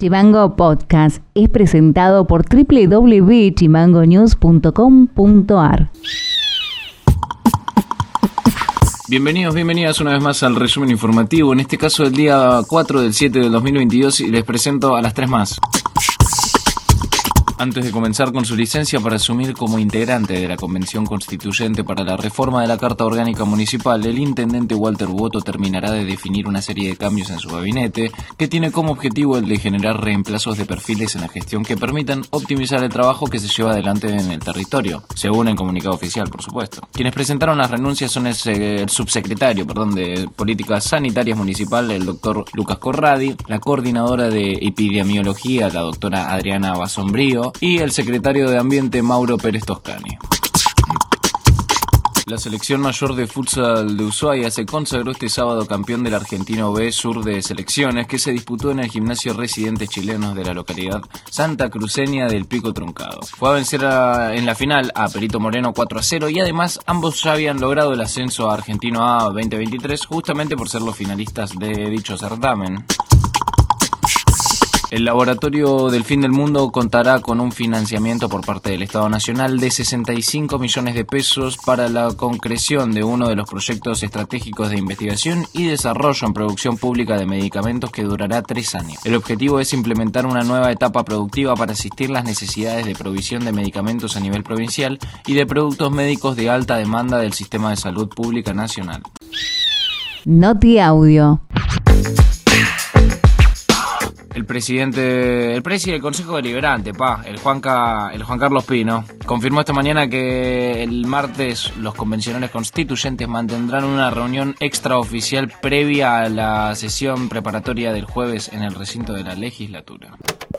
Chimango Podcast es presentado por www.chimangonews.com.ar. Bienvenidos, bienvenidas una vez más al resumen informativo, en este caso el día 4 del 7 del 2022 y les presento a las tres más antes de comenzar con su licencia para asumir como integrante de la Convención Constituyente para la Reforma de la Carta Orgánica Municipal, el intendente Walter Boto terminará de definir una serie de cambios en su gabinete que tiene como objetivo el de generar reemplazos de perfiles en la gestión que permitan optimizar el trabajo que se lleva adelante en el territorio, según el comunicado oficial, por supuesto. Quienes presentaron las renuncias son el, subsecretario perdón, de Políticas Sanitarias Municipal, el doctor Lucas Corradi, la coordinadora de epidemiología, la doctora Adriana Basombrío, y el secretario de Ambiente Mauro Pérez Toscani. La selección mayor de futsal de Ushuaia se consagró este sábado campeón del Argentino B Sur de Selecciones que se disputó en el gimnasio Residentes Chilenos de la localidad Santa Cruceña del Pico Truncado. Fue a vencer en la final a Perito Moreno 4 a 0 y además ambos ya habían logrado el ascenso a Argentino A 2023 justamente por ser los finalistas de dicho certamen. El Laboratorio del Fin del Mundo contará con un financiamiento por parte del Estado Nacional de 65 millones de pesos para la concreción de uno de los proyectos estratégicos de investigación y desarrollo en producción pública de medicamentos que durará tres años. El objetivo es implementar una nueva etapa productiva para asistir las necesidades de provisión de medicamentos a nivel provincial y de productos médicos de alta demanda del sistema de salud pública nacional. Noti Audio el presidente, el presidente del Consejo Deliberante, pa, el Juanca, el Juan Carlos Pino, confirmó esta mañana que el martes los convencionales constituyentes mantendrán una reunión extraoficial previa a la sesión preparatoria del jueves en el recinto de la legislatura.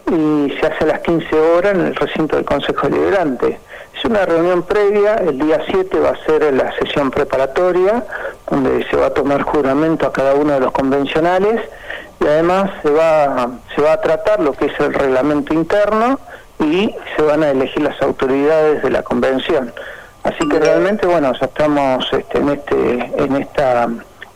Y se hace a las 15 horas en el recinto del Consejo Deliberante. Es una reunión previa, el día 7 va a ser la sesión preparatoria, donde se va a tomar juramento a cada uno de los convencionales y además se va, se va a tratar lo que es el reglamento interno y se van a elegir las autoridades de la convención. Así que realmente, bueno, ya estamos este, en, este, en, esta,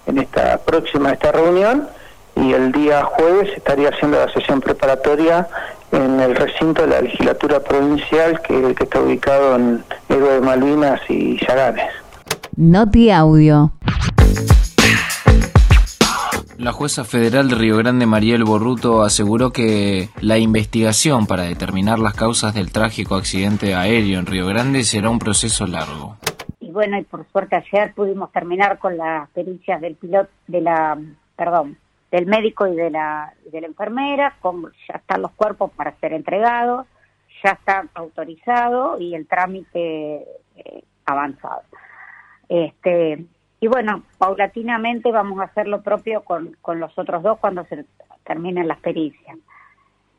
en esta próxima esta reunión y el día jueves estaría haciendo la sesión preparatoria en el recinto de la legislatura provincial que, que está ubicado en Héroe de Malvinas y Yaganes. Noti Audio. La jueza federal de Río Grande, Mariel Borruto, aseguró que la investigación para determinar las causas del trágico accidente aéreo en Río Grande será un proceso largo. Y bueno, y por suerte ayer pudimos terminar con las pericias del piloto, de la, perdón, del médico y de la, de enfermera, con, ya están los cuerpos para ser entregados, ya está autorizado y el trámite eh, avanzado. Este, y bueno, paulatinamente vamos a hacer lo propio con, con los otros dos cuando se terminen las pericias.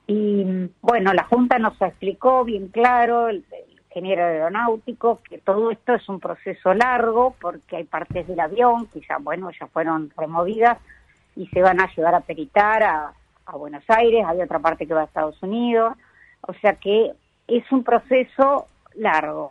Y bueno, la Junta nos explicó bien claro, el, ingeniero aeronáutico, que todo esto es un proceso largo porque hay partes del avión ya, bueno, ya fueron removidas y se van a llevar a peritar a, a Buenos Aires, hay otra parte que va a Estados Unidos, o sea que es un proceso largo.